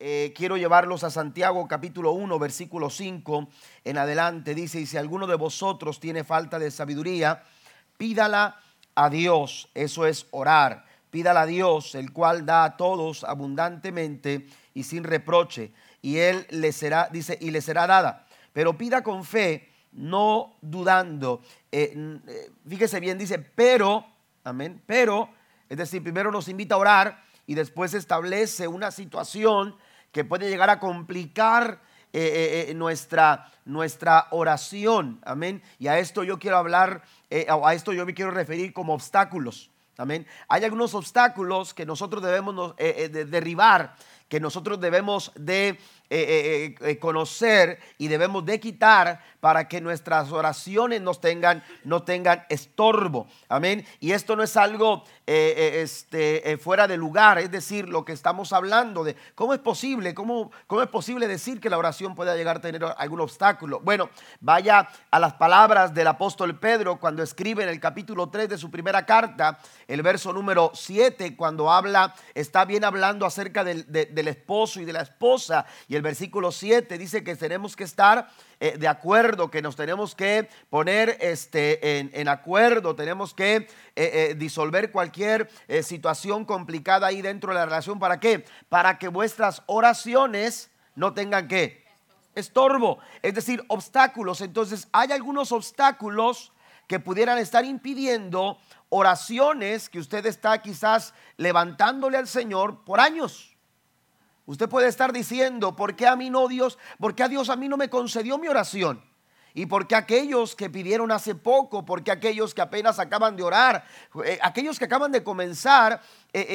eh, quiero llevarlos a Santiago capítulo 1, versículo 5 en adelante. Dice, y si alguno de vosotros tiene falta de sabiduría, pídala a Dios. Eso es orar. Pídala a Dios, el cual da a todos abundantemente y sin reproche. Y él le será, dice, y le será dada. Pero pida con fe, no dudando. Eh, eh, fíjese bien, dice, pero, amén, pero, es decir, primero nos invita a orar y después establece una situación que puede llegar a complicar eh, eh, eh, nuestra, nuestra oración. Amén. Y a esto yo quiero hablar, a esto yo me quiero referir como obstáculos. Amén. Hay algunos obstáculos que nosotros debemos derribar, que nosotros debemos de eh, eh, eh, conocer y debemos de quitar para que nuestras oraciones no tengan, no tengan estorbo. Amén. Y esto no es algo este, fuera de lugar, es decir, lo que estamos hablando de cómo es posible, cómo, cómo es posible decir que la oración pueda llegar a tener algún obstáculo. Bueno, vaya a las palabras del apóstol Pedro cuando escribe en el capítulo 3 de su primera carta, el verso número 7, cuando habla, está bien hablando acerca del, del esposo y de la esposa. Y el versículo 7 dice que tenemos que estar eh, de acuerdo, que nos tenemos que poner este, en, acuerdo, tenemos que eh, eh, disolver cualquier situación complicada ahí dentro de la relación. ¿Para qué? Para que vuestras oraciones no tengan que estorbo, es decir, obstáculos. Entonces, hay algunos obstáculos que pudieran estar impidiendo oraciones que usted está quizás levantándole al Señor por años. Usted puede estar diciendo, ¿por qué a mí no Dios? ¿Por qué a Dios a mí no me concedió mi oración? Y por qué aquellos que pidieron hace poco, por qué aquellos que apenas acaban de orar, eh, aquellos que acaban de comenzar, eh,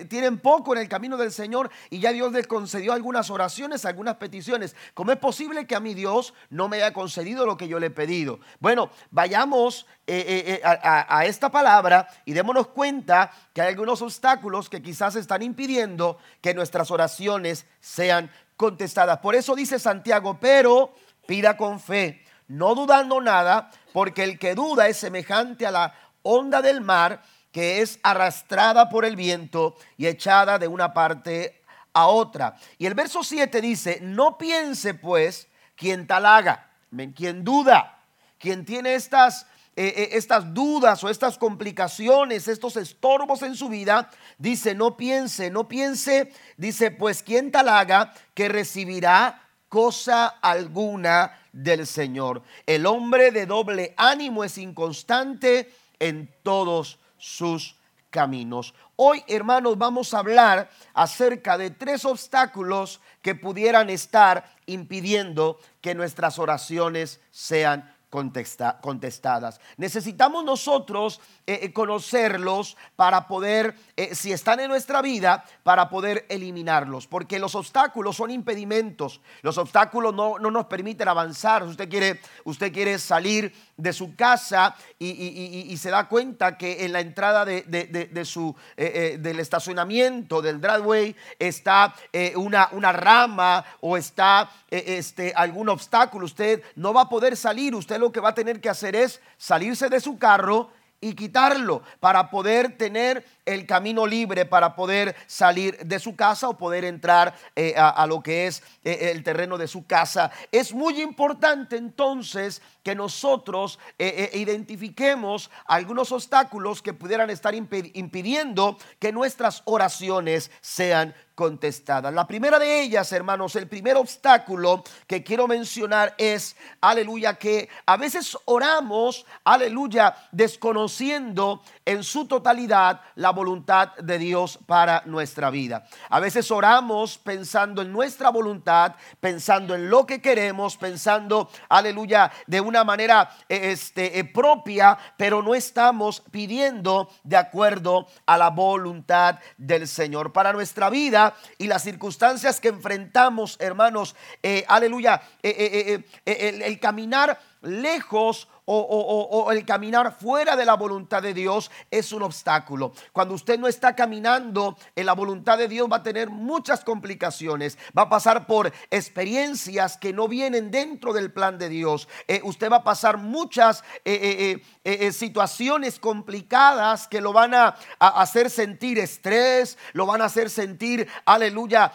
eh, tienen poco en el camino del Señor y ya Dios les concedió algunas oraciones, algunas peticiones. ¿Cómo es posible que a mi Dios no me haya concedido lo que yo le he pedido? Bueno, vayamos a esta palabra y démonos cuenta que hay algunos obstáculos que quizás están impidiendo que nuestras oraciones sean contestadas. Por eso dice Santiago, pero pida con fe, no dudando nada, porque el que duda es semejante a la onda del mar que es arrastrada por el viento y echada de una parte a otra. Y el verso 7 dice, no piense pues quien tal haga, quien duda, quien tiene estas, eh, eh, estas dudas o estas complicaciones, estos estorbos en su vida, dice, no piense, no piense, dice, pues quien tal haga que recibirá cosa alguna del Señor. El hombre de doble ánimo es inconstante en todos sus caminos. Hoy, hermanos, vamos a hablar acerca de tres obstáculos que pudieran estar impidiendo que nuestras oraciones sean contestadas. Necesitamos nosotros eh, eh, conocerlos para poder, eh, si están en nuestra vida, para poder eliminarlos. Porque los obstáculos son impedimentos. Los obstáculos no, nos permiten avanzar. Usted quiere, usted quiere salir de su casa y, se da cuenta que en la entrada de, su, del estacionamiento, del driveway, está una, una rama o está este, algún obstáculo. Usted no va a poder salir. Usted lo que va a tener que hacer es salirse de su carro y quitarlo para poder tener el camino libre, para poder salir de su casa o poder entrar eh, a, lo que es eh, el terreno de su casa. Es muy importante entonces que nosotros eh, identifiquemos algunos obstáculos que pudieran estar impidiendo que nuestras oraciones sean contestadas. La primera de ellas, hermanos, el primer obstáculo que quiero mencionar es, aleluya, que a veces oramos, aleluya, desconociendo en su totalidad la voluntad de Dios para nuestra vida. A veces oramos pensando en nuestra voluntad, pensando en lo que queremos, pensando, aleluya, de una manera eh, este, eh, propia, pero no estamos pidiendo de acuerdo a la voluntad del Señor para nuestra vida y las circunstancias que enfrentamos, hermanos, eh, aleluya, eh, eh, el, caminar lejos o, el caminar fuera de la voluntad de Dios es un obstáculo. Cuando usted no está caminando en la voluntad de Dios va a tener muchas complicaciones, va a pasar por experiencias que no vienen dentro del plan de Dios. Eh, usted va a pasar muchas eh, eh, situaciones complicadas que lo van a, hacer sentir estrés, lo van a hacer sentir, aleluya,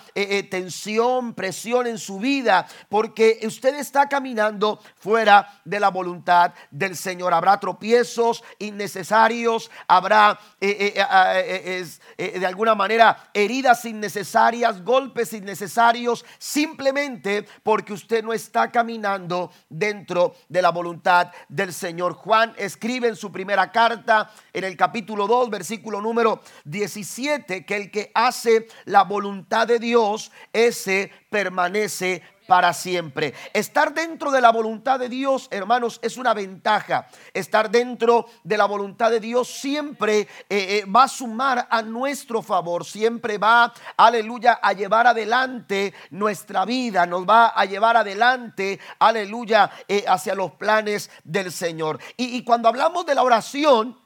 tensión, presión en su vida, porque usted está caminando fuera de la voluntad del Señor. Habrá tropiezos innecesarios, habrá eh, eh, eh, de alguna manera heridas innecesarias, golpes innecesarios, simplemente porque usted no está caminando dentro de la voluntad del Señor. Juan escribe en su primera carta, en el capítulo 2, versículo número 17, que el que hace la voluntad de Dios, ese permanece para siempre. Estar dentro de la voluntad de Dios, hermanos, es una ventaja. Estar dentro de la voluntad de Dios siempre eh, eh, va a sumar a nuestro favor, siempre va, aleluya, a llevar adelante nuestra vida, nos va a llevar adelante, aleluya, eh, hacia los planes del Señor. Y, y cuando hablamos de la oración,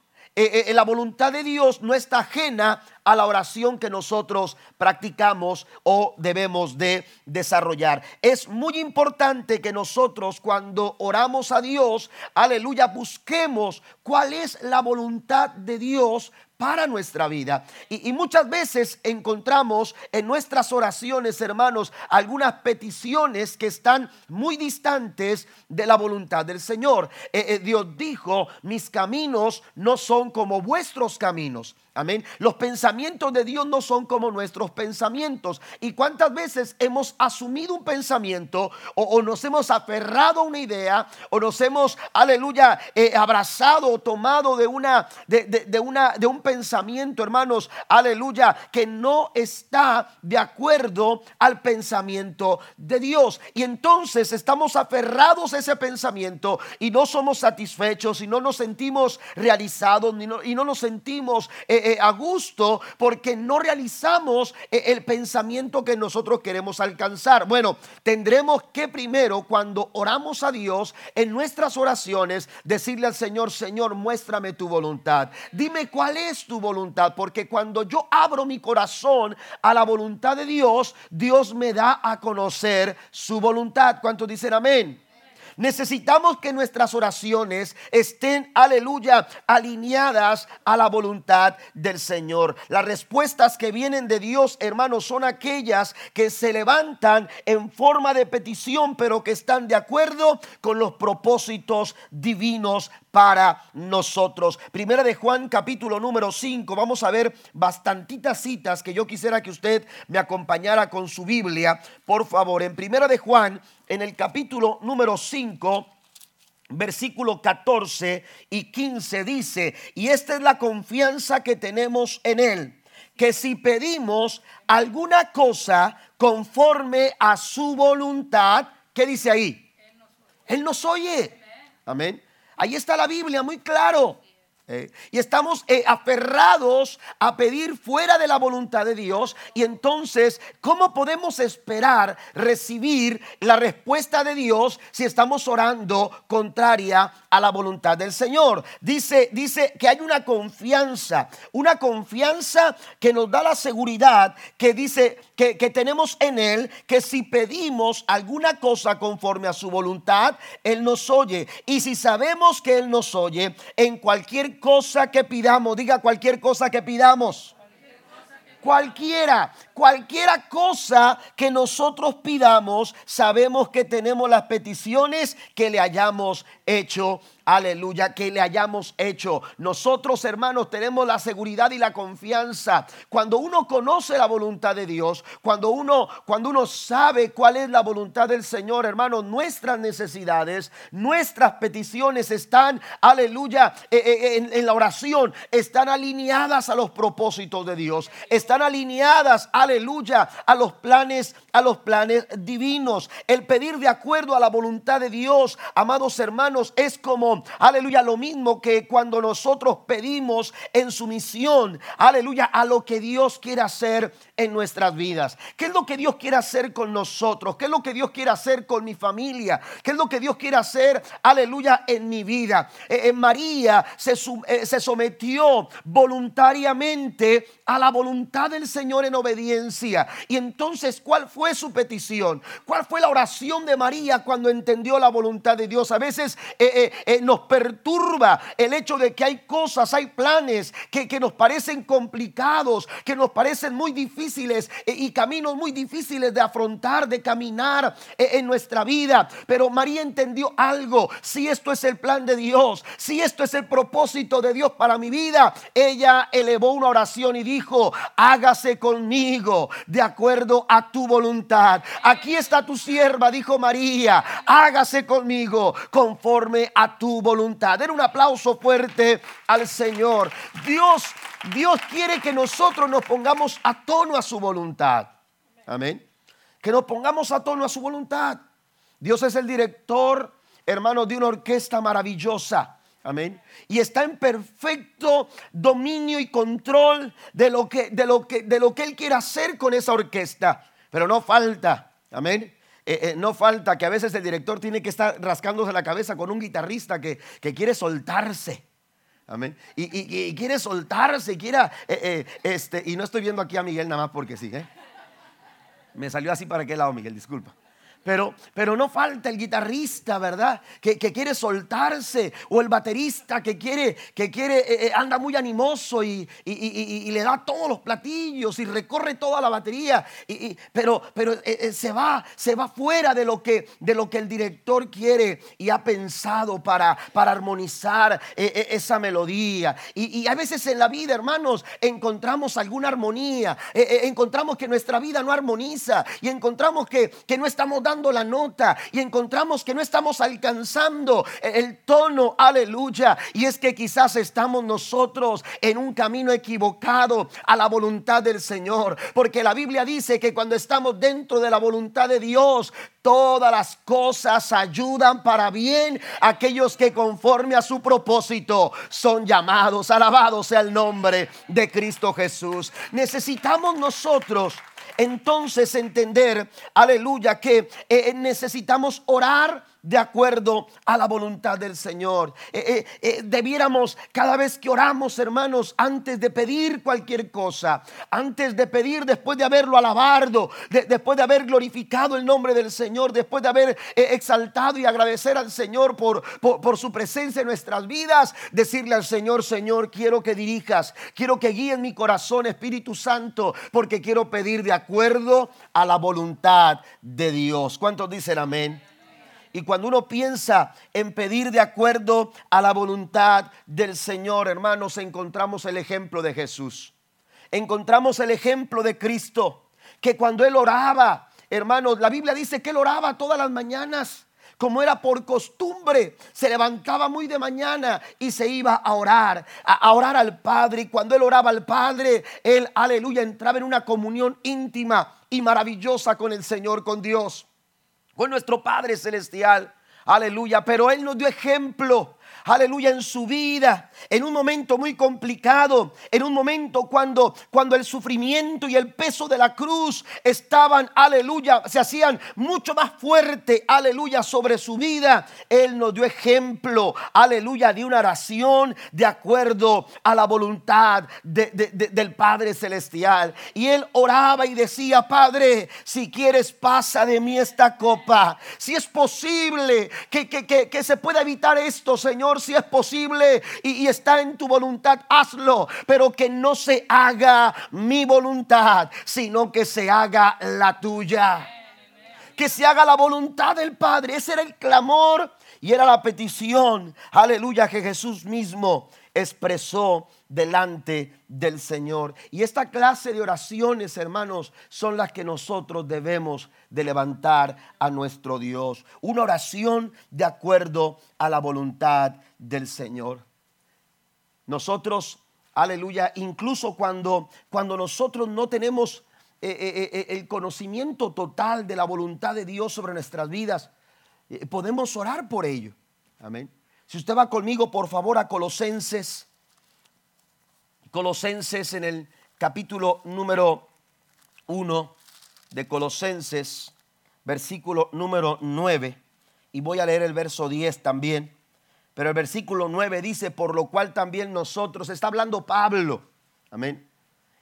la voluntad de Dios no está ajena a la oración que nosotros practicamos o debemos de desarrollar. Es muy importante que nosotros cuando oramos a Dios, aleluya, busquemos cuál es la voluntad de Dios para nuestra vida. Y, muchas veces encontramos en nuestras oraciones, hermanos, algunas peticiones que están muy distantes de la voluntad del Señor. Eh, eh, Dios dijo, mis caminos no son como vuestros caminos Amén. Los pensamientos de Dios no son como nuestros pensamientos. ¿Y cuántas veces hemos asumido un pensamiento o, nos hemos aferrado a una idea o nos hemos, aleluya, eh, abrazado o tomado de, una, de, una, de un pensamiento, hermanos, aleluya, que no está de acuerdo al pensamiento de Dios? Y entonces estamos aferrados a ese pensamiento y no somos satisfechos y no nos sentimos realizados y no nos sentimos... Eh, eh, a gusto porque no realizamos eh, el pensamiento que nosotros queremos alcanzar. Bueno, tendremos que primero cuando oramos a Dios en nuestras oraciones decirle al Señor, Señor, muéstrame tu voluntad. Dime cuál es tu voluntad, porque cuando yo abro mi corazón a la voluntad de Dios, Dios me da a conocer su voluntad. ¿Cuántos dicen amén? Necesitamos que nuestras oraciones estén, aleluya, alineadas a la voluntad del Señor. Las respuestas que vienen de Dios, hermanos, son aquellas que se levantan en forma de petición, pero que están de acuerdo con los propósitos divinos para nosotros. Primera de Juan capítulo número 5. Vamos a ver bastantitas citas que yo quisiera que usted me acompañara con su Biblia, por favor. En Primera de Juan, en el capítulo número 5, versículo 14 y 15 dice, y esta es la confianza que tenemos en Él, que si pedimos alguna cosa conforme a su voluntad, ¿qué dice ahí? Él nos oye. Amén. Ahí está la Biblia, muy claro. Eh, y estamos eh, aferrados a pedir fuera de la voluntad de Dios. Y entonces, ¿cómo podemos esperar recibir la respuesta de Dios si estamos orando contraria a la voluntad del Señor? Dice, dice que hay una confianza, una confianza que nos da la seguridad que dice que, que tenemos en Él, que si pedimos alguna cosa conforme a su voluntad, Él nos oye. Y si sabemos que Él nos oye, en cualquier cosa que pidamos, diga cualquier cosa que pidamos. Cualquiera, cualquiera cosa que nosotros pidamos, sabemos que tenemos las peticiones que le hayamos hecho aleluya, que le hayamos hecho. Nosotros, hermanos, tenemos la seguridad y la confianza. Cuando uno conoce la voluntad de Dios, cuando uno, cuando uno sabe cuál es la voluntad del Señor, hermanos, nuestras necesidades, nuestras peticiones están, aleluya, eh, eh, en, en la oración, están alineadas a los propósitos de Dios, están alineadas, aleluya aleluya, a los planes, a los planes divinos. El pedir de acuerdo a la voluntad de Dios, amados hermanos, es como, aleluya, lo mismo que cuando nosotros pedimos en sumisión, aleluya, a lo que Dios quiere hacer en nuestras vidas. ¿Qué es lo que Dios quiere hacer con nosotros? ¿Qué es lo que Dios quiere hacer con mi familia? ¿Qué es lo que Dios quiere hacer, aleluya, en mi vida? Eh, eh, María se, eh, se sometió voluntariamente a la voluntad del Señor en obediencia. Y entonces, ¿cuál fue su petición? ¿Cuál fue la oración de María cuando entendió la voluntad de Dios? A veces nos perturba el hecho de que hay cosas, hay planes que, que nos parecen complicados, que nos parecen muy difíciles y caminos muy difíciles de afrontar, de caminar en nuestra vida. Pero María entendió algo. Si esto es el plan de Dios, si esto es el propósito de Dios para mi vida, ella elevó una oración y dijo, hágase conmigo de acuerdo a tu voluntad. Aquí está tu sierva, dijo María, hágase conmigo conforme a tu voluntad. Den un aplauso fuerte al Señor. Dios, Dios quiere que nosotros nos pongamos a tono a su voluntad. Amén. Que nos pongamos a tono a su voluntad. Dios es el director, hermano, de una orquesta maravillosa. Amén. Y está en perfecto dominio y control de lo que, de lo que, de lo que Él quiere hacer con esa orquesta. Pero no falta, amén. Eh, eh, no falta que a veces el director tiene que estar rascándose la cabeza con un guitarrista que, quiere soltarse. Amén. Y, quiere soltarse, quiera, eh, este, y no estoy viendo aquí a Miguel nada más porque sí, Me salió así para qué lado, Miguel, disculpa. Pero, pero no falta el guitarrista, ¿verdad? Que, quiere soltarse. O el baterista que quiere, que quiere, eh, eh, anda muy animoso y, le da todos los platillos y recorre toda la batería. pero pero eh, se va, se va fuera de lo, que, de lo que el director quiere y ha pensado para, para armonizar esa melodía. Y, a veces en la vida, hermanos, encontramos alguna armonía. encontramos que nuestra vida no armoniza. Y encontramos que, que no estamos dando la nota y encontramos que no estamos alcanzando el tono, aleluya. Y es que quizás estamos nosotros en un camino equivocado a la voluntad del Señor. Porque la Biblia dice que cuando estamos dentro de la voluntad de Dios, todas las cosas ayudan para bien aquellos que conforme a su propósito son llamados. Alabado sea el nombre de Cristo Jesús. Necesitamos nosotros entonces entender, aleluya, que eh, necesitamos orar de acuerdo a la voluntad del Señor. Eh, eh, eh, debiéramos cada vez que oramos, hermanos, antes de pedir cualquier cosa, antes de pedir, después de haberlo alabado, después de haber glorificado el nombre del Señor, después de haber exaltado y agradecer al Señor por, por, su presencia en nuestras vidas, decirle al Señor, Señor, quiero que dirijas, quiero que guíen mi corazón, Espíritu Santo, porque quiero pedir de acuerdo a la voluntad de Dios. ¿Cuántos dicen amén? Y cuando uno piensa en pedir de acuerdo a la voluntad del Señor, hermanos, encontramos el ejemplo de Jesús. Encontramos el ejemplo de Cristo, que cuando Él oraba, hermanos, la Biblia dice que Él oraba todas las mañanas como era por costumbre, se levantaba muy de mañana y se iba a orar, a, orar al Padre. Y cuando él oraba al Padre, él, aleluya, entraba en una comunión íntima y maravillosa con el Señor, con Dios con nuestro Padre Celestial. Aleluya. Pero Él nos dio ejemplo aleluya, en su vida, en un momento muy complicado, en un momento cuando, cuando el sufrimiento y el peso de la cruz estaban, aleluya, se hacían mucho más fuerte, aleluya, sobre su vida. Él nos dio ejemplo, aleluya, de una oración de acuerdo a la voluntad del Padre Celestial. Y él oraba y decía, Padre, si quieres pasa de mí esta copa. Si es posible que, que, que, que se pueda evitar esto, Señor si es posible y, está en tu voluntad, hazlo. Pero que no se haga mi voluntad, sino que se haga la tuya. Que se haga la voluntad del Padre. Ese era el clamor y era la petición, aleluya, que Jesús mismo expresó delante del Señor. Y esta clase de oraciones, hermanos, son las que nosotros debemos de levantar a nuestro Dios. Una oración de acuerdo a la voluntad del Señor. Nosotros, aleluya, incluso cuando, cuando nosotros no tenemos el conocimiento total de la voluntad de Dios sobre nuestras vidas, podemos orar por ello. Amén. Si usted va conmigo, por favor, a Colosenses, Colosenses en el capítulo número 1 de Colosenses, versículo número 9, y voy a leer el verso 10 también. Pero el versículo 9 dice, por lo cual también nosotros, está hablando Pablo, amén.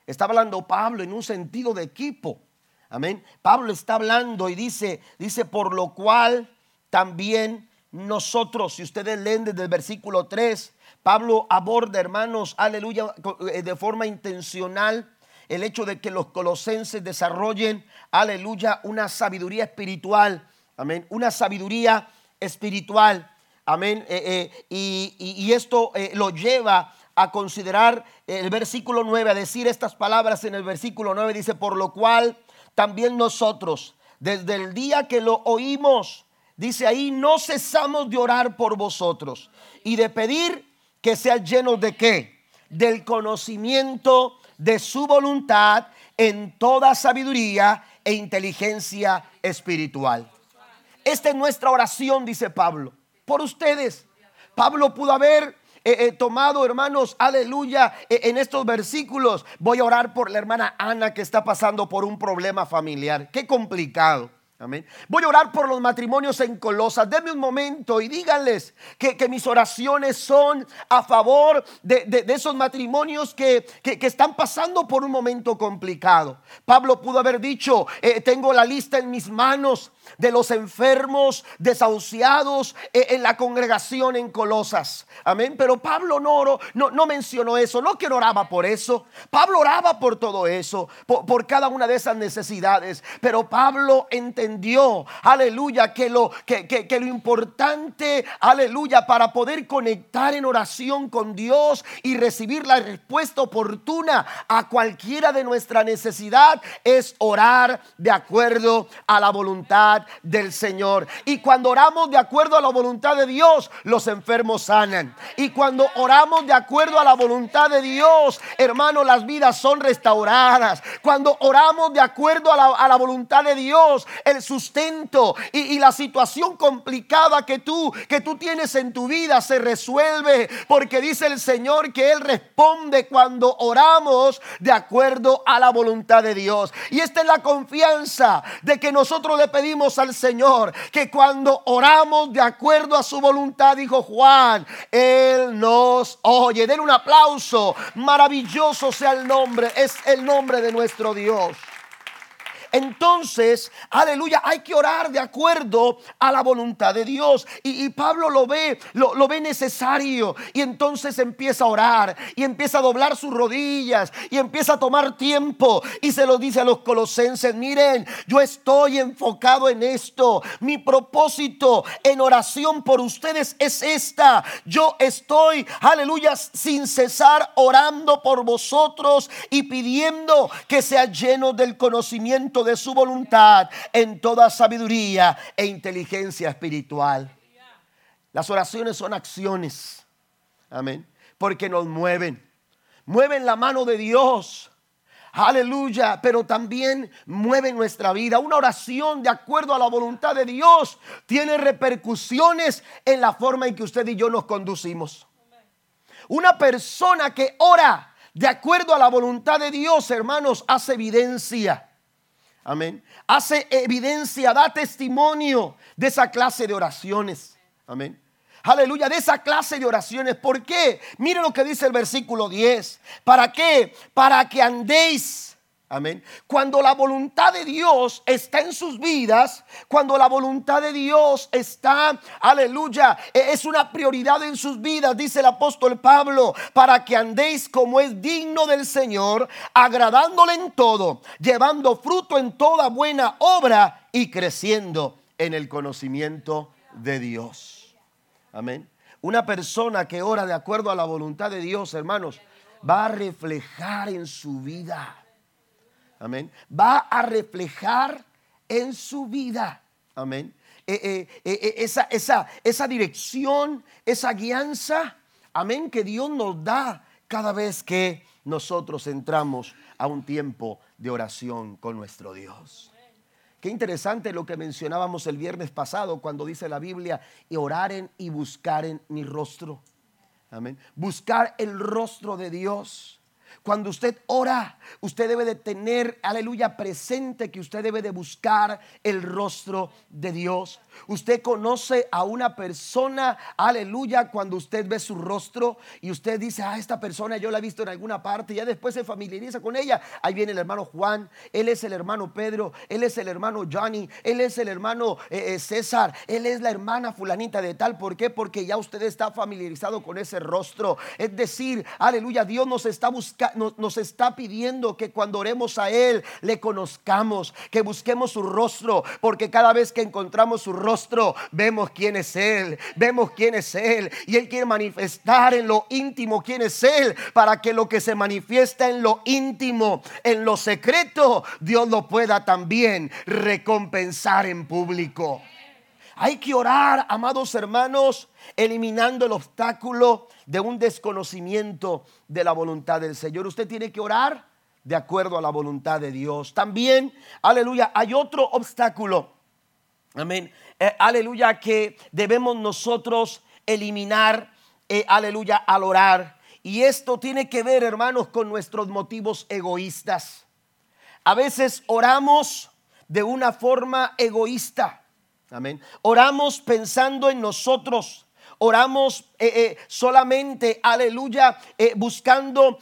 Está hablando Pablo en un sentido de equipo, amén. Pablo está hablando y dice, dice, por lo cual también nosotros, si ustedes leen desde el versículo 3, Pablo aborda, hermanos, aleluya, eh, de forma intencional el hecho de que los colosenses desarrollen, aleluya, una sabiduría espiritual, amén, una sabiduría espiritual, amén, eh, eh, y, esto lo lleva a considerar el versículo 9, a decir estas palabras en el versículo 9, dice, por lo cual también nosotros, desde el día que lo oímos, Dice ahí, no cesamos de orar por vosotros y de pedir que sean llenos de qué? Del conocimiento de su voluntad en toda sabiduría e inteligencia espiritual. Esta es nuestra oración, dice Pablo, por ustedes. Pablo pudo haber eh, eh, tomado, hermanos, aleluya, eh, en estos versículos. Voy a orar por la hermana Ana que está pasando por un problema familiar. Qué complicado. Amén. Voy a orar por los matrimonios en Colosas. Denme un momento y díganles que, mis oraciones son a favor de, esos matrimonios que, están pasando por un momento complicado. Pablo pudo haber dicho, tengo la lista en mis manos de los enfermos, desahuciados eh, en la congregación en Colosas. Amén. Pero Pablo no, no, no mencionó eso, no que oraba por eso. Pablo oraba por todo eso, por, cada una de esas necesidades. Pero Pablo entendió, aleluya, que lo, que, que lo importante, aleluya, para poder conectar en oración con Dios y recibir la respuesta oportuna a cualquiera de nuestra necesidad es orar de acuerdo a la voluntad del Señor. Y cuando oramos de acuerdo a la voluntad de Dios, los enfermos sanan. Y cuando oramos de acuerdo a la voluntad de Dios, hermano, las vidas son restauradas. Cuando oramos de acuerdo a la, voluntad de Dios, el sustento y, y, la situación complicada que tú, que tú tienes en tu vida se resuelve. Porque dice el Señor que Él responde cuando oramos de acuerdo a la voluntad de Dios. Y esta es la confianza de que nosotros le pedimos al Señor que cuando oramos de acuerdo a su voluntad, dijo Juan, Él nos oye. Den un aplauso. Maravilloso sea el nombre. Es el nombre de nuestro Dios. Entonces, aleluya, hay que orar de acuerdo a la voluntad de Dios. Y, Pablo lo ve, lo, lo, ve necesario. Y entonces empieza a orar y empieza a doblar sus rodillas y empieza a tomar tiempo. Y se lo dice a los colosenses, miren, yo estoy enfocado en esto. Mi propósito en oración por ustedes es esta. Yo estoy, aleluya, sin cesar orando por vosotros y pidiendo que sea lleno del conocimiento de su voluntad en toda sabiduría e inteligencia espiritual. Las oraciones son acciones. Amén. Porque nos mueven. Mueven la mano de Dios. Aleluya, pero también mueven nuestra vida. Una oración de acuerdo a la voluntad de Dios tiene repercusiones en la forma en que usted y yo nos conducimos. Una persona que ora de acuerdo a la voluntad de Dios, hermanos, hace evidencia Amén. Hace evidencia, da testimonio de esa clase de oraciones. Amén. Aleluya, de esa clase de oraciones. ¿Por qué? Mire lo que dice el versículo 10. ¿Para qué? Para que andéis Amén. Cuando la voluntad de Dios está en sus vidas, cuando la voluntad de Dios está, aleluya, e, es una prioridad en sus vidas, dice el apóstol Pablo, para que andéis como es digno del Señor, agradándole en todo, llevando fruto en toda buena obra y creciendo en el conocimiento de Dios. Amén. Una persona que ora de acuerdo a la voluntad de Dios, hermanos, va a reflejar en su vida Amén. Va a reflejar en su vida. Amén. Eh, eh, eh, esa, esa, esa dirección, esa guianza. Amén. Que Dios nos da cada vez que nosotros entramos a un tiempo de oración con nuestro Dios. Qué interesante lo que mencionábamos el viernes pasado cuando dice la Biblia, y oraren y buscaren mi rostro. Amén. Buscar el rostro de Dios. Cuando usted ora, usted debe de tener, aleluya, presente que usted debe de buscar el rostro de Dios. Usted conoce a una persona, aleluya, cuando usted ve su rostro y usted dice, ah, esta persona yo la he visto en alguna parte, ya después se familiariza con ella. Ahí viene el hermano Juan, él es el hermano Pedro, él es el hermano Johnny, él es el hermano eh, eh, César, él es la hermana fulanita de tal. ¿Por qué? Porque ya usted está familiarizado con ese rostro. Es decir, aleluya, Dios nos está buscando, nos está pidiendo que cuando oremos a Él le conozcamos, que busquemos su rostro, porque cada vez que encontramos su rostro, rostro, vemos quién es Él, vemos quién es Él. Y Él quiere manifestar en lo íntimo quién es Él, para que lo que se manifiesta en lo íntimo, en lo secreto, Dios lo pueda también recompensar en público. Hay que orar, amados hermanos, eliminando el obstáculo de un desconocimiento de la voluntad del Señor. Usted tiene que orar de acuerdo a la voluntad de Dios. También, aleluya, hay otro obstáculo. Amén. Eh, aleluya, que debemos nosotros eliminar, eh, aleluya, al orar. Y esto tiene que ver, hermanos, con nuestros motivos egoístas. A veces oramos de una forma egoísta. Oramos pensando en nosotros. Oramos eh, solamente, aleluya, buscando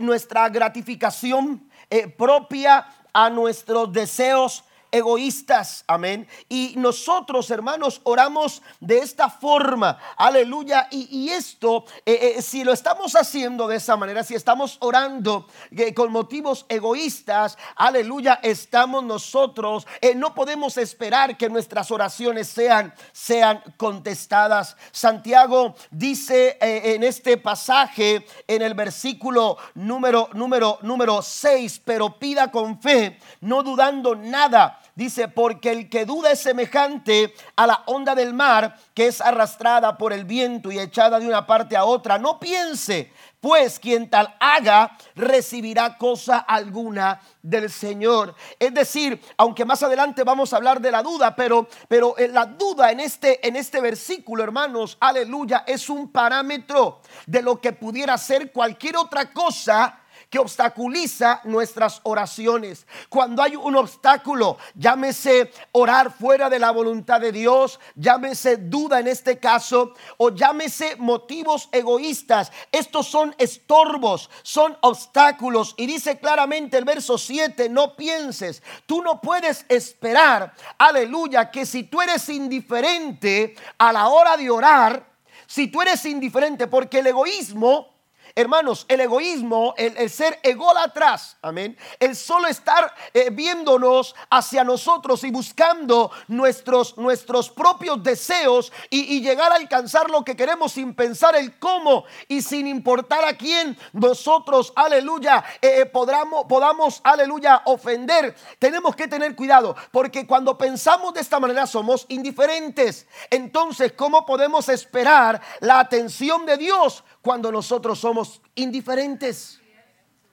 nuestra gratificación propia a nuestros deseos egoístas, amén. Y nosotros, hermanos, oramos de esta forma, aleluya. Y, esto, eh, eh, si lo estamos haciendo de esa manera, si estamos orando eh, con motivos egoístas, aleluya, estamos nosotros, no podemos esperar que nuestras oraciones sean, sean contestadas. Santiago dice en este pasaje, en el versículo número, número, número 6, pero pida con fe, no dudando nada Dice, porque el que duda es semejante a la onda del mar que es arrastrada por el viento y echada de una parte a otra. No piense, pues quien tal haga recibirá cosa alguna del Señor. Es decir, aunque más adelante vamos a hablar de la duda, pero, pero eh, la duda en este, en este versículo, hermanos, aleluya, es un parámetro de lo que pudiera ser cualquier otra cosa que obstaculiza nuestras oraciones. Cuando hay un obstáculo, llámese orar fuera de la voluntad de Dios, llámese duda en este caso, o llámese motivos egoístas. Estos son estorbos, son obstáculos. Y dice claramente el verso 7, no pienses, tú no puedes esperar, aleluya, que si tú eres indiferente a la hora de orar, si tú eres indiferente, porque el egoísmo Hermanos, el egoísmo, el, ser ególatras, amén, el solo estar eh, viéndonos hacia nosotros y buscando nuestros, nuestros propios deseos y, llegar a alcanzar lo que queremos sin pensar el cómo y sin importar a quién nosotros, aleluya, eh, eh, podamos, podamos, aleluya, ofender. Tenemos que tener cuidado porque cuando pensamos de esta manera somos indiferentes. Entonces, ¿cómo podemos esperar la atención de Dios cuando nosotros somos indiferentes.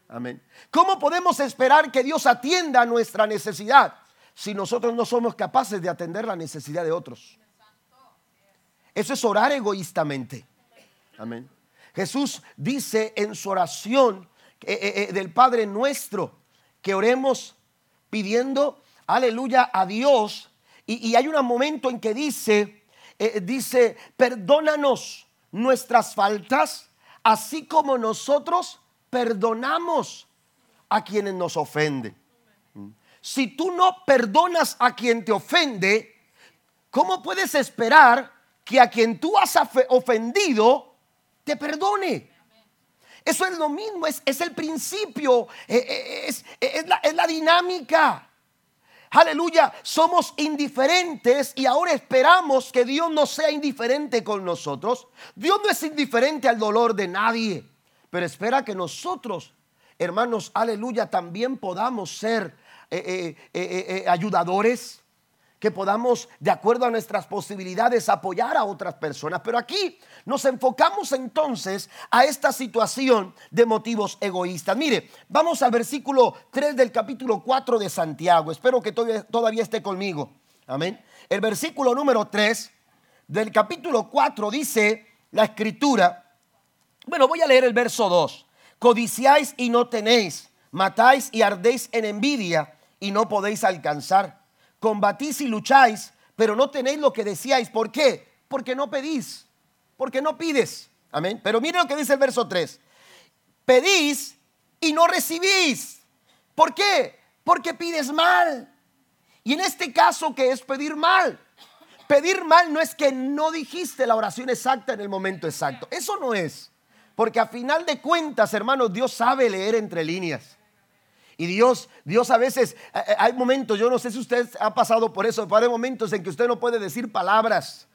Amén. ¿Cómo podemos esperar que Dios atienda nuestra necesidad si nosotros no somos capaces de atender la necesidad de otros? Eso es orar egoístamente. Amén. Jesús dice en su oración eh, eh, eh, del Padre nuestro que oremos pidiendo, aleluya, a Dios. Y, hay un momento en que dice, dice, perdónanos nuestras faltas, así como nosotros perdonamos a quienes nos ofenden. Si tú no perdonas a quien te ofende, ¿cómo puedes esperar que a quien tú has ofendido te perdone? Eso es lo mismo, es, el principio, eh, eh, es, es la dinámica. Aleluya, somos indiferentes y ahora esperamos que Dios no sea indiferente con nosotros. Dios no es indiferente al dolor de nadie, pero espera que nosotros, hermanos, aleluya, también podamos ser eh, eh, eh, ayudadores, que podamos, de acuerdo a nuestras posibilidades, apoyar a otras personas. Pero aquí nos enfocamos entonces a esta situación de motivos egoístas. Mire, vamos al versículo 3 del capítulo 4 de Santiago. Espero que todavía, esté conmigo. Amén. El versículo número 3 del capítulo 4 dice la escritura. Bueno, voy a leer el verso 2. Codiciáis y no tenéis, matáis y ardéis en envidia y no podéis alcanzar combatís y lucháis, pero no tenéis lo que decíais. ¿Por qué? Porque no pedís, porque no pides. Amén. Pero mire lo que dice el verso 3. Pedís y no recibís. ¿Por qué? Porque pides mal. Y en este caso, ¿qué es pedir mal? Pedir mal no es que no dijiste la oración exacta en el momento exacto. Eso no es. Porque a final de cuentas, hermanos, Dios sabe leer entre líneas. Y Dios, Dios a veces, eh, eh, hay momentos, yo no sé si usted ha pasado por eso, pero hay momentos en que usted no puede decir palabras.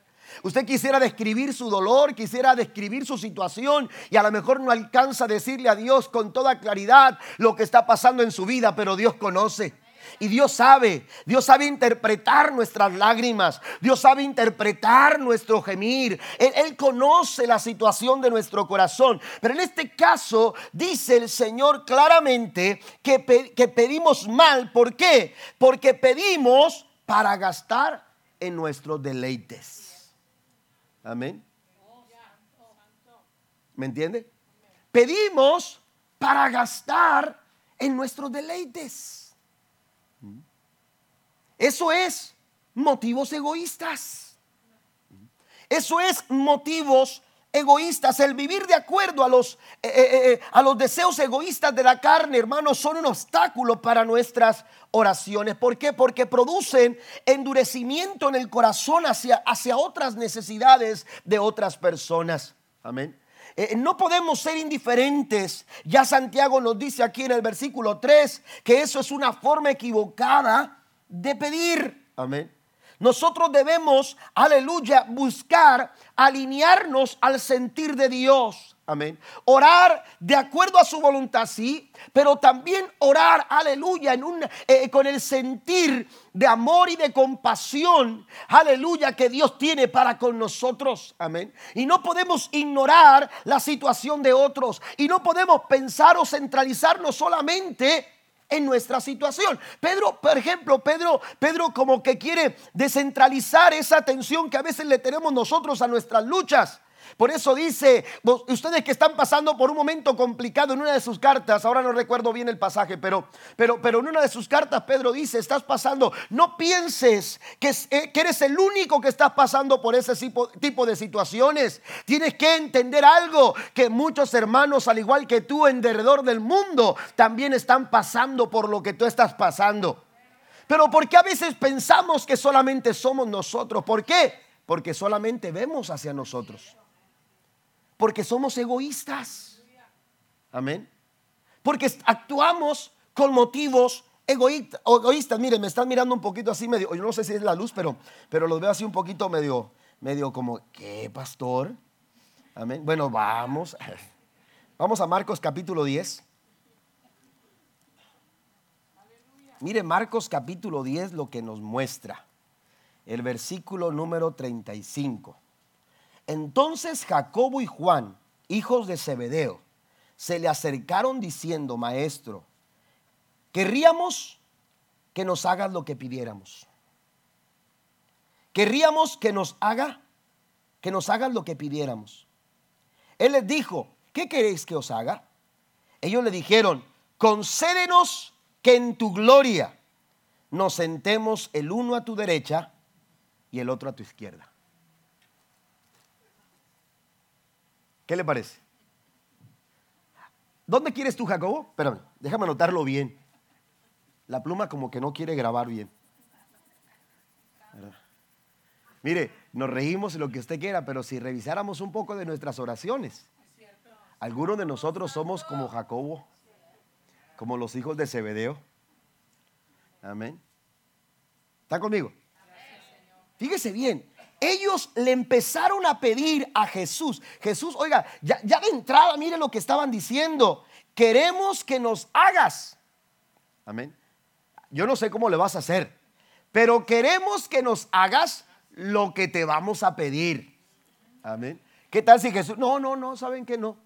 Usted quisiera describir su dolor, quisiera describir su situación y a lo mejor no alcanza a decirle a Dios con toda claridad lo que está pasando en su vida, pero Dios conoce. Y Dios sabe, Dios sabe interpretar nuestras lágrimas, Dios sabe interpretar nuestro gemir. Él, conoce la situación de nuestro corazón. Pero en este caso dice el Señor claramente que, que pedimos mal. ¿Por qué? Porque pedimos para gastar en nuestros deleites. Amén. ¿Me entiende? Pedimos para gastar en nuestros deleites. Eso es motivos egoístas. Eso es motivos egoístas. El vivir de acuerdo a los, eh, eh, eh, a los deseos egoístas de la carne, hermanos, son un obstáculo para nuestras oraciones. ¿Por qué? Porque producen endurecimiento en el corazón hacia, hacia otras necesidades de otras personas. Amén. no podemos ser indiferentes. Ya Santiago nos dice aquí en el versículo 3 que eso es una forma equivocada de pedir. Amén. Nosotros debemos, aleluya, buscar alinearnos al sentir de Dios. Amén. Orar de acuerdo a su voluntad, sí, pero también orar, aleluya, en un, eh, con el sentir de amor y de compasión, aleluya, que Dios tiene para con nosotros. Amén. Y no podemos ignorar la situación de otros y no podemos pensar o centralizarnos solamente en nuestra situación. Pedro, por ejemplo, Pedro, Pedro como que quiere descentralizar esa atención que a veces le tenemos nosotros a nuestras luchas. Por eso dice, ustedes que están pasando por un momento complicado en una de sus cartas, ahora no recuerdo bien el pasaje, pero, pero, pero en una de sus cartas Pedro dice, estás pasando, no pienses que, eh, eres el único que estás pasando por ese tipo, tipo de situaciones. Tienes que entender algo, que muchos hermanos, al igual que tú, en derredor del mundo, también están pasando por lo que tú estás pasando. Pero ¿por qué a veces pensamos que solamente somos nosotros? ¿Por qué? Porque solamente vemos hacia nosotros. Porque somos egoístas. Amén. Porque actuamos con motivos egoístas. Miren, me están mirando un poquito así medio, yo no sé si es la luz, pero, pero los veo así un poquito medio, medio como, ¿qué, pastor? Amén. Bueno, vamos. Vamos a Marcos capítulo 10. Mire Marcos capítulo 10 lo que nos muestra. El versículo número 35. Entonces Jacobo y Juan, hijos de Zebedeo, se le acercaron diciendo, maestro, querríamos que nos hagas lo que pidiéramos. Querríamos que nos haga, que nos hagas lo que pidiéramos. Él les dijo, ¿qué queréis que os haga? Ellos le dijeron, concédenos que en tu gloria nos sentemos el uno a tu derecha y el otro a tu izquierda. ¿Qué le parece? ¿Dónde quieres tú, Jacobo? Espérame, déjame anotarlo bien. La pluma como que no quiere grabar bien. Mire, nos reímos lo que usted quiera, pero si revisáramos un poco de nuestras oraciones, algunos de nosotros somos como Jacobo, como los hijos de Zebedeo. Amén. ¿Está conmigo? Fíjese bien, ellos le empezaron a pedir a Jesús. Jesús, oiga, ya, de entrada, mire lo que estaban diciendo. Queremos que nos hagas. Amén. Yo no sé cómo le vas a hacer, pero queremos que nos hagas lo que te vamos a pedir. Amén. ¿Qué tal si Jesús? No, no, no, saben que no.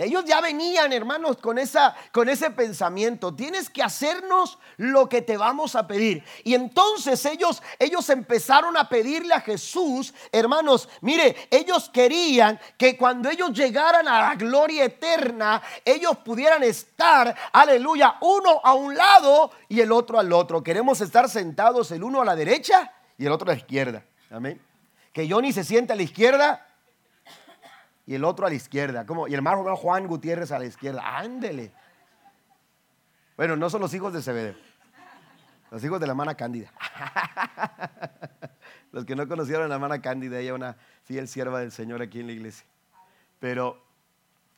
Ellos ya venían, hermanos, con, esa, con ese pensamiento. Tienes que hacernos lo que te vamos a pedir. Y entonces ellos, ellos empezaron a pedirle a Jesús, hermanos, mire, ellos querían que cuando ellos llegaran a la gloria eterna, ellos pudieran estar, aleluya, uno a un lado y el otro al otro. Queremos estar sentados el uno a la derecha y el otro a la izquierda. Amén. Que Johnny se siente a la izquierda y el otro a la izquierda. Como, y el hermano Juan Gutiérrez a la izquierda. Ándele. Bueno, no son los hijos de Cebedeo. Los hijos de la hermana Cándida. los que no conocieron a la hermana Cándida, ella una fiel sierva del Señor aquí en la iglesia. Pero,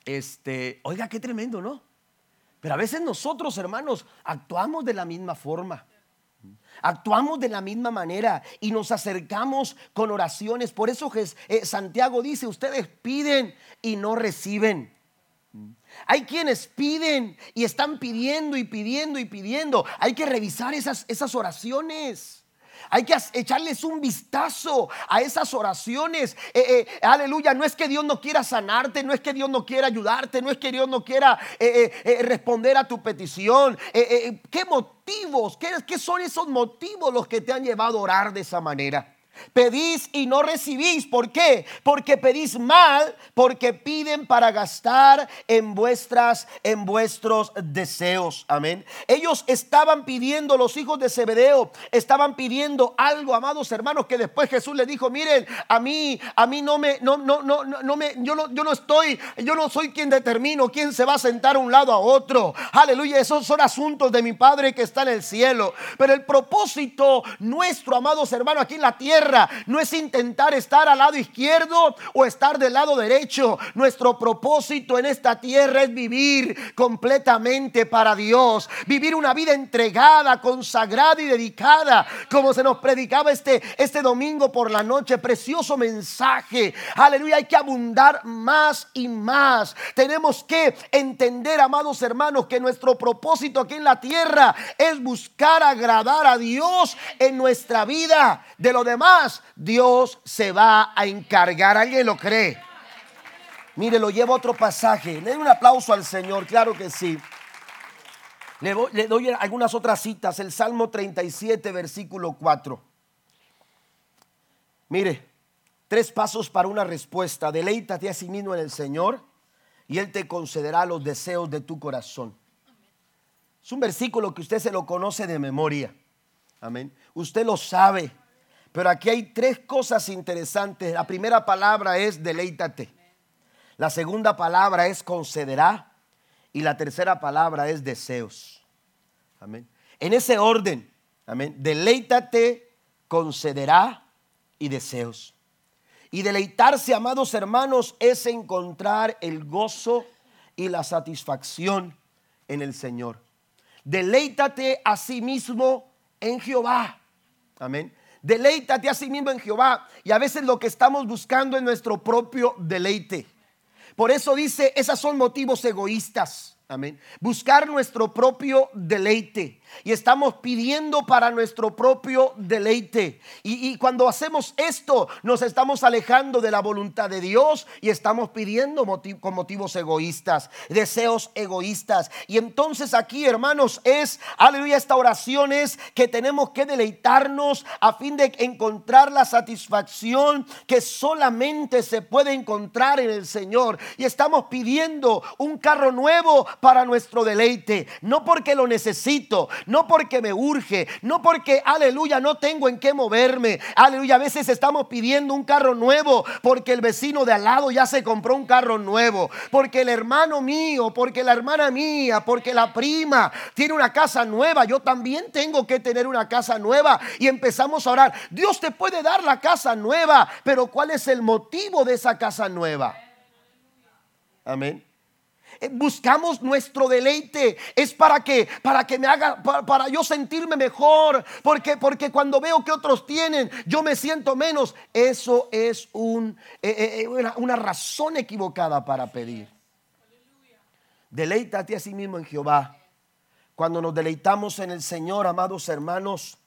este, oiga, qué tremendo, ¿no? Pero a veces nosotros, hermanos, actuamos de la misma forma. Actuamos de la misma manera y nos acercamos con oraciones. Por eso eh, Santiago dice, ustedes piden y no reciben. Hay quienes piden y están pidiendo y pidiendo y pidiendo. Hay que revisar esas, esas oraciones. Hay que echarles un vistazo a esas oraciones. Eh, eh, aleluya, no es que Dios no quiera sanarte, no es que Dios no quiera ayudarte, no es que Dios no quiera eh, responder a tu petición. ¿Qué motivos? ¿Qué, ¿Qué son esos motivos los que te han llevado a orar de esa manera? Pedís y no recibís. ¿Por qué? Porque pedís mal, porque piden para gastar en vuestras en vuestros deseos. Amén. Ellos estaban pidiendo los hijos de Zebedeo, estaban pidiendo algo, amados hermanos, que después Jesús les dijo, "Miren, a mí a mí no me no no no no me yo no yo no estoy, yo no soy quien determino quién se va a sentar a un lado a otro. Aleluya, esos son asuntos de mi Padre que está en el cielo. Pero el propósito nuestro, amados hermanos, aquí en la tierra no es intentar estar al lado izquierdo o estar del lado derecho. Nuestro propósito en esta tierra es vivir completamente para Dios, vivir una vida entregada, consagrada y dedicada, como se nos predicaba este, este domingo por la noche, precioso mensaje. Aleluya, hay que abundar más y más. Tenemos que entender, amados hermanos, que nuestro propósito aquí en la tierra es buscar agradar a Dios en nuestra vida. De lo demás Dios se va a encargar. ¿Alguien lo cree? Mire, lo llevo a otro pasaje. Le doy un aplauso al Señor, claro que sí. Le, doy algunas otras citas. El Salmo 37, versículo 4. Mire, tres pasos para una respuesta. Deleítate a sí mismo en el Señor y Él te concederá los deseos de tu corazón. Es un versículo que usted se lo conoce de memoria. Amén. Usted lo sabe. Pero aquí hay tres cosas interesantes. La primera palabra es deleítate. La segunda palabra es concederá. Y la tercera palabra es deseos. Amén. En ese orden. Amén. Deleítate, concederá y deseos. Y deleitarse, amados hermanos, es encontrar el gozo y la satisfacción en el Señor. Deleítate a sí mismo en Jehová. Amén. Deleítate a sí mismo en Jehová. Y a veces lo que estamos buscando es nuestro propio deleite. Por eso dice, esas son motivos egoístas. Amén. Buscar nuestro propio deleite y estamos pidiendo para nuestro propio deleite. Y, cuando hacemos esto, nos estamos alejando de la voluntad de Dios y estamos pidiendo con motivos egoístas, deseos egoístas. Y entonces aquí, hermanos, es, aleluya, esta oración es que tenemos que deleitarnos a fin de encontrar la satisfacción que solamente se puede encontrar en el Señor. Y estamos pidiendo un carro nuevo para nuestro deleite, no porque lo necesito, no porque me urge, no porque, aleluya, no tengo en qué moverme. Aleluya, a veces estamos pidiendo un carro nuevo porque el vecino de al lado ya se compró un carro nuevo, porque el hermano mío, porque la hermana mía, porque la prima tiene una casa nueva. Yo también tengo que tener una casa nueva y empezamos a orar. Dios te puede dar la casa nueva, pero ¿cuál es el motivo de esa casa nueva? Amén. Eh, buscamos nuestro deleite. Es para que, para que me haga, para, yo sentirme mejor. Porque, porque cuando veo que otros tienen, yo me siento menos. Eso es un, eh, eh, una, una razón equivocada para pedir. Deleítate a sí mismo en Jehová. Cuando nos deleitamos en el Señor, amados hermanos,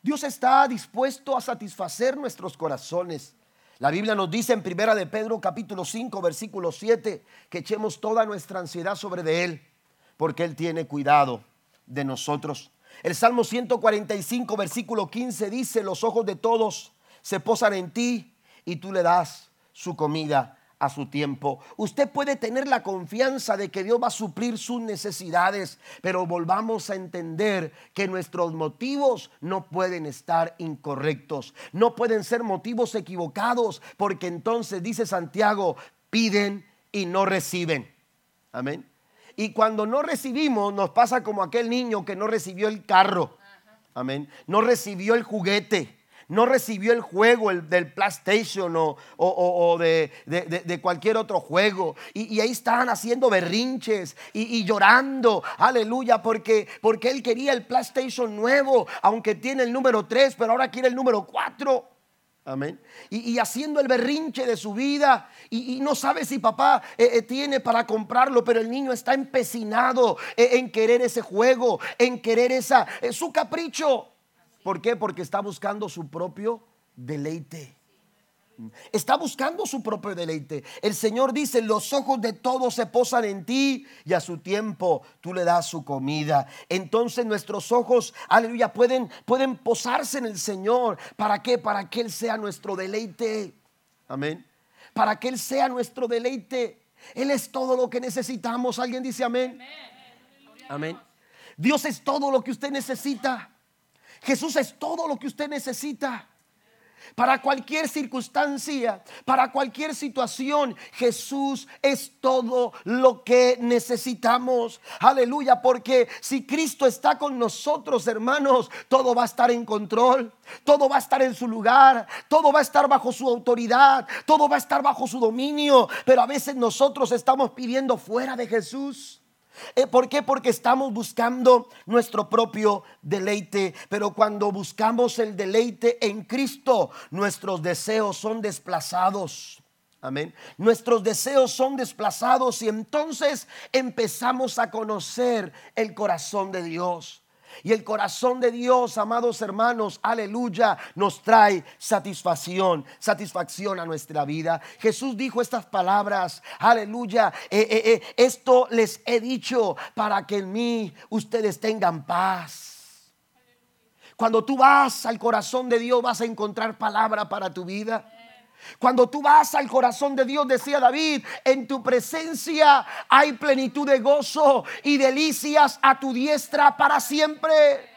Dios está dispuesto a satisfacer nuestros corazones. La Biblia nos dice en Primera de Pedro capítulo 5 versículo 7 que echemos toda nuestra ansiedad sobre de él, porque él tiene cuidado de nosotros. El Salmo 145 versículo 15 dice, "Los ojos de todos se posan en ti y tú le das su comida a su tiempo. Usted puede tener la confianza de que Dios va a suplir sus necesidades, pero volvamos a entender que nuestros motivos no pueden estar incorrectos, no pueden ser motivos equivocados, porque entonces dice Santiago, piden y no reciben. Amén. Y cuando no recibimos, nos pasa como aquel niño que no recibió el carro. Amén. No recibió el juguete no recibió el juego el, del PlayStation o, de, cualquier otro juego. Y, ahí estaban haciendo berrinches y, llorando, aleluya, porque, porque él quería el PlayStation nuevo, aunque tiene el número 3, pero ahora quiere el número 4. Amén. Y, haciendo el berrinche de su vida. Y, no sabe si papá eh, eh, tiene para comprarlo, pero el niño está empecinado eh, en querer ese juego, en querer esa, su capricho. ¿Por qué? Porque está buscando su propio deleite. Está buscando su propio deleite. El Señor dice, los ojos de todos se posan en ti y a su tiempo tú le das su comida. Entonces nuestros ojos, aleluya, pueden, pueden posarse en el Señor. ¿Para qué? Para que Él sea nuestro deleite. Amén. Para que Él sea nuestro deleite. Él es todo lo que necesitamos. ¿Alguien dice amén? Amén. Dios es todo lo que usted necesita. Jesús es todo lo que usted necesita. Para cualquier circunstancia, para cualquier situación, Jesús es todo lo que necesitamos. Aleluya, porque si Cristo está con nosotros, hermanos, todo va a estar en control, todo va a estar en su lugar, todo va a estar bajo su autoridad, todo va a estar bajo su dominio. Pero a veces nosotros estamos pidiendo fuera de Jesús. Eh, ¿Por qué? Porque estamos buscando nuestro propio deleite. Pero cuando buscamos el deleite en Cristo, nuestros deseos son desplazados. Amén. Nuestros deseos son desplazados y entonces empezamos a conocer el corazón de Dios. Y el corazón de Dios, amados hermanos, aleluya, nos trae satisfacción, satisfacción a nuestra vida. Jesús dijo estas palabras, aleluya, eh, eh, eh, esto les he dicho para que en mí ustedes tengan paz. Cuando tú vas al corazón de Dios vas a encontrar palabra para tu vida. Cuando tú vas al corazón de Dios, decía David, en tu presencia hay plenitud de gozo y delicias a tu diestra para siempre.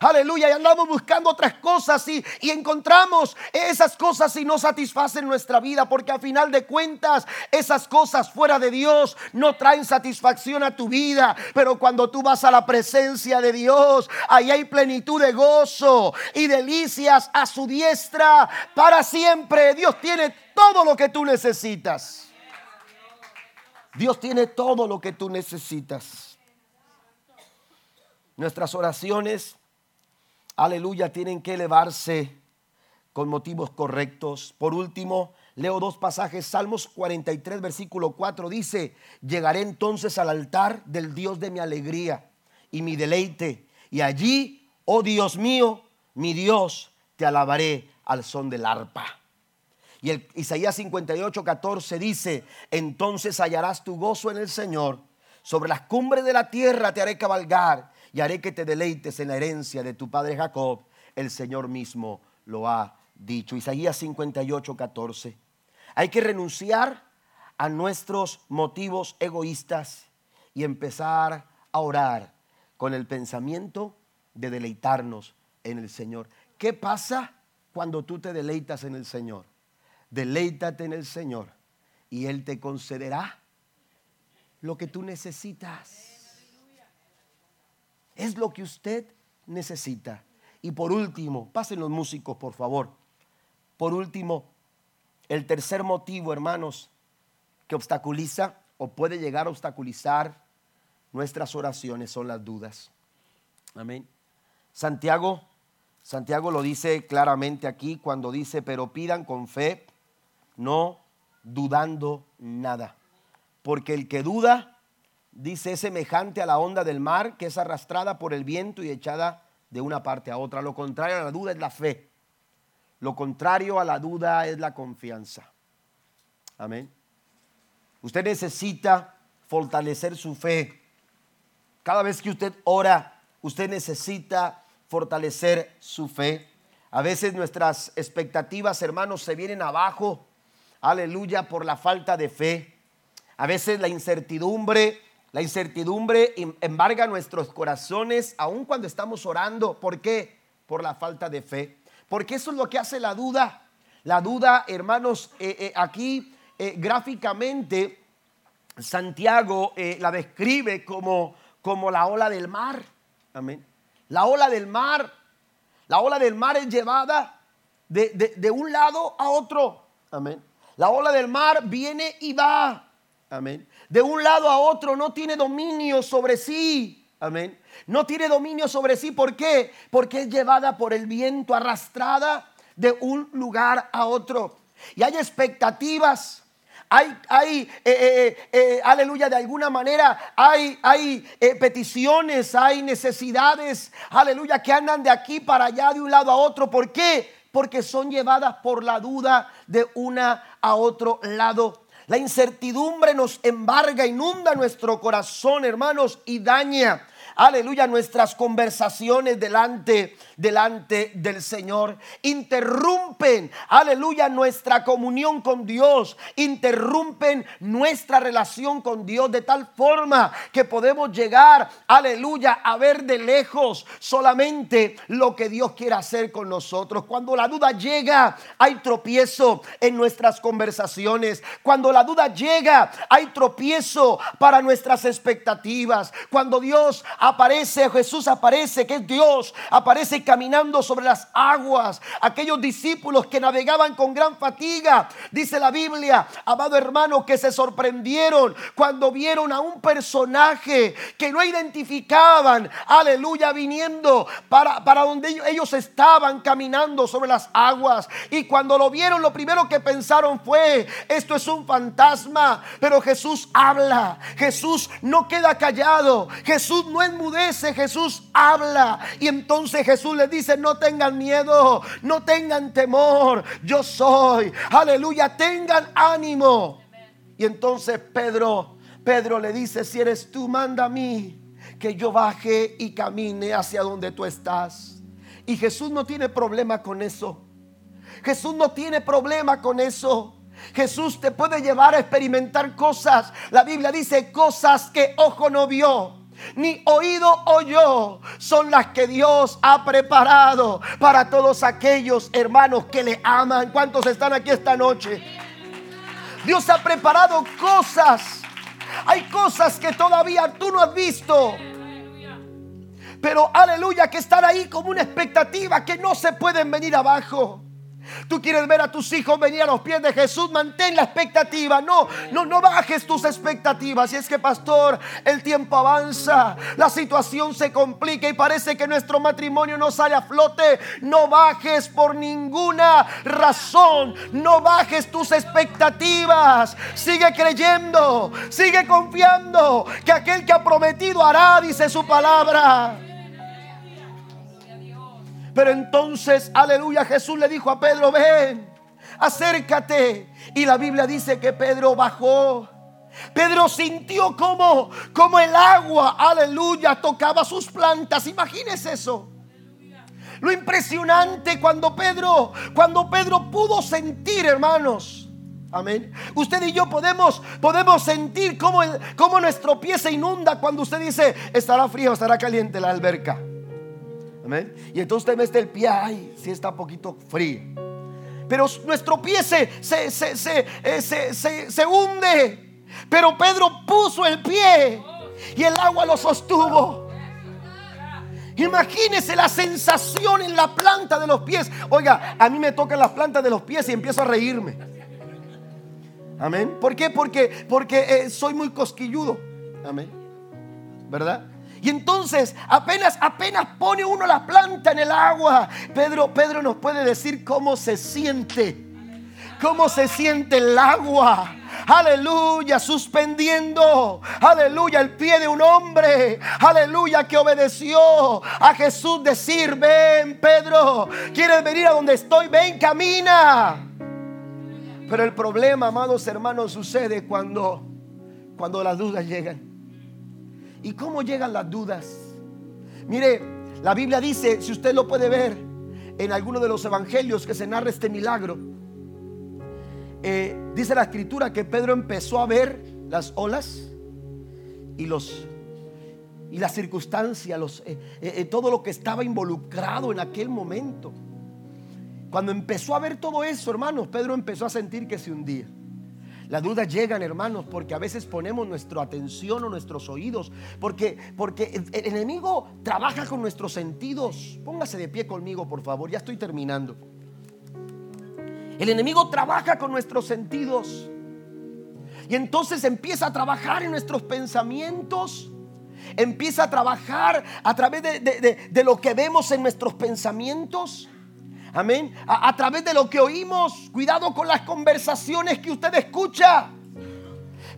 Aleluya, y andamos buscando otras cosas y, encontramos esas cosas y no satisfacen nuestra vida, porque a final de cuentas esas cosas fuera de Dios no traen satisfacción a tu vida. Pero cuando tú vas a la presencia de Dios, ahí hay plenitud de gozo y delicias a su diestra para siempre. Dios tiene todo lo que tú necesitas. Dios tiene todo lo que tú necesitas. Nuestras oraciones aleluya, tienen que elevarse con motivos correctos. Por último, leo dos pasajes. Salmos 43, versículo 4 dice, llegaré entonces al altar del Dios de mi alegría y mi deleite. Y allí, oh Dios mío, mi Dios, te alabaré al son del arpa. Y el Isaías 58, 14 dice, entonces hallarás tu gozo en el Señor. Sobre las cumbres de la tierra te haré cabalgar y haré que te deleites en la herencia de tu padre Jacob. El Señor mismo lo ha dicho. Isaías 58, 14. Hay que renunciar a nuestros motivos egoístas y empezar a orar con el pensamiento de deleitarnos en el Señor. ¿Qué pasa cuando tú te deleitas en el Señor? Deleítate en el Señor y Él te concederá lo que tú necesitas. Es lo que usted necesita. Y por último, pasen los músicos, por favor. Por último, el tercer motivo, hermanos, que obstaculiza o puede llegar a obstaculizar nuestras oraciones son las dudas. Amén. Santiago, Santiago lo dice claramente aquí cuando dice, pero pidan con fe, no dudando nada. Porque el que duda dice, es semejante a la onda del mar que es arrastrada por el viento y echada de una parte a otra. Lo contrario a la duda es la fe. Lo contrario a la duda es la confianza. Amén. Usted necesita fortalecer su fe. Cada vez que usted ora, usted necesita fortalecer su fe. A veces nuestras expectativas, hermanos, se vienen abajo. Aleluya por la falta de fe. A veces la incertidumbre, la incertidumbre em, embarga nuestros corazones aun cuando estamos orando. ¿Por qué? Por la falta de fe. Porque eso es lo que hace la duda. La duda, hermanos, eh, eh, aquí eh, gráficamente Santiago la describe como, como la ola del mar. Amén. La ola del mar. La ola del mar es llevada de, de un lado a otro. Amén. La ola del mar viene y va. Amén. De un lado a otro no tiene dominio sobre sí. Amén. No tiene dominio sobre sí. ¿Por qué? Porque es llevada por el viento, arrastrada de un lugar a otro. Y hay expectativas. Hay, hay eh, eh, eh, aleluya, de alguna manera hay, hay peticiones, hay necesidades, aleluya, que andan de aquí para allá, de un lado a otro. ¿Por qué? Porque son llevadas por la duda de una a otro lado. La incertidumbre nos embarga, inunda nuestro corazón, hermanos, y daña aleluya, nuestras conversaciones delante, delante del Señor. Interrumpen, aleluya, nuestra comunión con Dios. Interrumpen nuestra relación con Dios de tal forma que podemos llegar, aleluya, a ver de lejos solamente lo que Dios quiere hacer con nosotros. Cuando la duda llega, hay tropiezo en nuestras conversaciones. Cuando la duda llega, hay tropiezo para nuestras expectativas. Cuando Dios aparece, Jesús aparece, que es Dios, aparece caminando sobre las aguas. Aquellos discípulos que navegaban con gran fatiga, dice la Biblia, amado hermano, que se sorprendieron cuando vieron a un personaje que no identificaban, aleluya, viniendo para, para donde ellos estaban caminando sobre las aguas. Y cuando lo vieron, lo primero que pensaron fue, esto es un fantasma, pero Jesús habla, Jesús no queda callado, Jesús no es enmudece, Jesús habla. Y entonces Jesús le dice, no tengan miedo, no tengan temor, yo soy. Aleluya, tengan ánimo. Y entonces Pedro, Pedro le dice, si eres tú, manda a mí que yo baje y camine hacia donde tú estás. Y Jesús no tiene problema con eso. Jesús no tiene problema con eso. Jesús te puede llevar a experimentar cosas. La Biblia dice cosas que ojo no vio ni oído oyó, son las que Dios ha preparado para todos aquellos hermanos que le aman. ¿Cuántos están aquí esta noche? Dios ha preparado cosas. Hay cosas que todavía tú no has visto. Pero aleluya, que están ahí como una expectativa que no se pueden venir abajo. Tú quieres ver a tus hijos venir a los pies de Jesús, mantén la expectativa. No, no, no bajes tus expectativas. Y es que, pastor, el tiempo avanza, la situación se complica y parece que nuestro matrimonio no sale a flote. No bajes por ninguna razón. No bajes tus expectativas. Sigue creyendo, sigue confiando que aquel que ha prometido hará, dice su palabra. Pero entonces, aleluya, Jesús le dijo a Pedro, ven, acércate. Y la Biblia dice que Pedro bajó. Pedro sintió como, como el agua, aleluya, tocaba sus plantas. Imagínese eso. Lo impresionante cuando Pedro, cuando Pedro pudo sentir, hermanos. Amén. Usted y yo podemos, podemos sentir cómo, cómo nuestro pie se inunda cuando usted dice, estará frío, estará caliente la alberca. Y entonces usted mete el pie, ay, si está un poquito frío. Pero nuestro pie se, se, se, eh, se, se hunde. Pero Pedro puso el pie y el agua lo sostuvo. Imagínese la sensación en la planta de los pies. Oiga, a mí me tocan las plantas de los pies y empiezo a reírme. Amén. ¿Por qué? Porque, porque eh, soy muy cosquilludo. Amén. ¿Verdad? Y entonces apenas, apenas pone uno la planta en el agua. Pedro, Pedro nos puede decir cómo se siente. cómo se siente el agua. Aleluya, suspendiendo. Aleluya, el pie de un hombre. Aleluya, que obedeció a Jesús decir, ven Pedro, ¿quieres venir a donde estoy? Ven, camina. Pero el problema, amados hermanos, sucede cuando, cuando las dudas llegan. ¿Y cómo llegan las dudas? Mire, la Biblia dice, si usted lo puede ver en alguno de los evangelios que se narra este milagro, eh, dice la escritura que Pedro empezó a ver las olas y los y las circunstancias, los, eh, eh, todo lo que estaba involucrado en aquel momento. Cuando empezó a ver todo eso, hermanos, Pedro empezó a sentir que se hundía. Las dudas llegan, hermanos, porque a veces ponemos nuestra atención o nuestros oídos, porque, porque el enemigo trabaja con nuestros sentidos. Póngase de pie conmigo, por favor, ya estoy terminando. El enemigo trabaja con nuestros sentidos. Y entonces empieza a trabajar en nuestros pensamientos. Empieza a trabajar a través de, lo que vemos en nuestros pensamientos. Amén. A, través de lo que oímos. Cuidado con las conversaciones que usted escucha.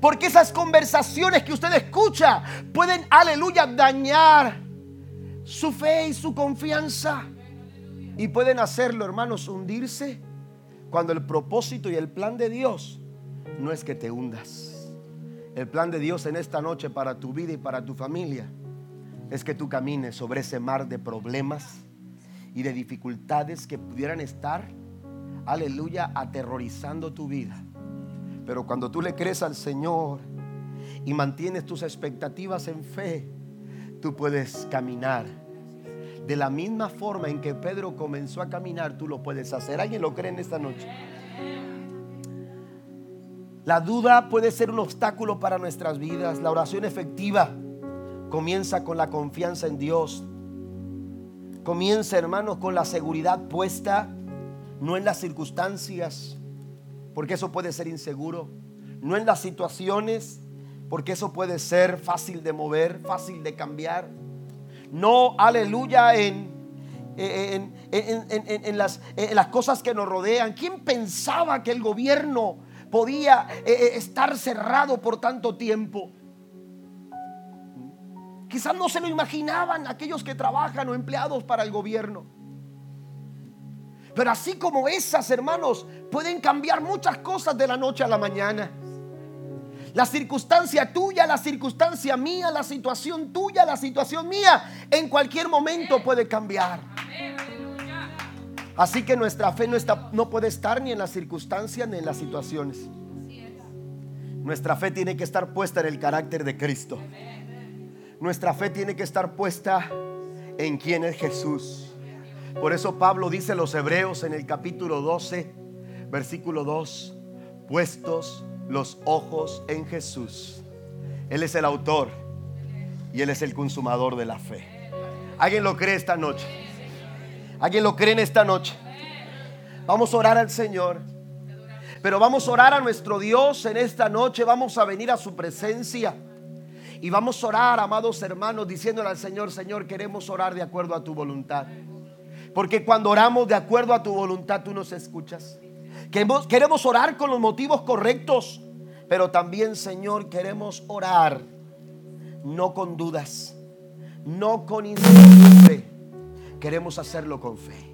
Porque esas conversaciones que usted escucha pueden, aleluya, dañar su fe y su confianza. Y pueden hacerlo, hermanos, hundirse. Cuando el propósito y el plan de Dios no es que te hundas. El plan de Dios en esta noche para tu vida y para tu familia es que tú camines sobre ese mar de problemas y de dificultades que pudieran estar, aleluya, aterrorizando tu vida. Pero cuando tú le crees al Señor y mantienes tus expectativas en fe, tú puedes caminar. De la misma forma en que Pedro comenzó a caminar, tú lo puedes hacer. ¿Alguien lo cree en esta noche? La duda puede ser un obstáculo para nuestras vidas. La oración efectiva comienza con la confianza en Dios, Comienza, hermanos, con la seguridad puesta, no en las circunstancias, porque eso puede ser inseguro, no en las situaciones, porque eso puede ser fácil de mover, fácil de cambiar. No, aleluya, en, en, las, las, cosas que nos rodean. ¿Quién pensaba que el gobierno podía eh, eh, estar cerrado por tanto tiempo? Quizás no se lo imaginaban aquellos que trabajan o empleados para el gobierno. Pero así como esas, hermanos, pueden cambiar muchas cosas de la noche a la mañana. La circunstancia tuya, la circunstancia mía, la situación tuya, la situación mía, en cualquier momento puede cambiar. Así que nuestra fe no, puede estar ni en las circunstancias ni en las situaciones. Nuestra fe tiene que estar puesta en el carácter de Cristo. Nuestra fe tiene que estar puesta en quién es Jesús. Por eso Pablo dice a los hebreos en el capítulo 12, versículo 2, puestos los ojos en Jesús. Él es el autor y Él es el consumador de la fe. ¿Alguien lo cree esta noche? ¿Alguien lo cree en esta noche? Vamos a orar al Señor. Pero vamos a orar a nuestro Dios en esta noche. Vamos a venir a su presencia. Y vamos a orar, amados hermanos, diciéndole al Señor, Señor, queremos orar de acuerdo a tu voluntad. Porque cuando oramos de acuerdo a tu voluntad, tú nos escuchas. Queremos, orar con los motivos correctos, pero también, Señor, queremos orar no con dudas, no con incertidumbre. Queremos hacerlo con fe.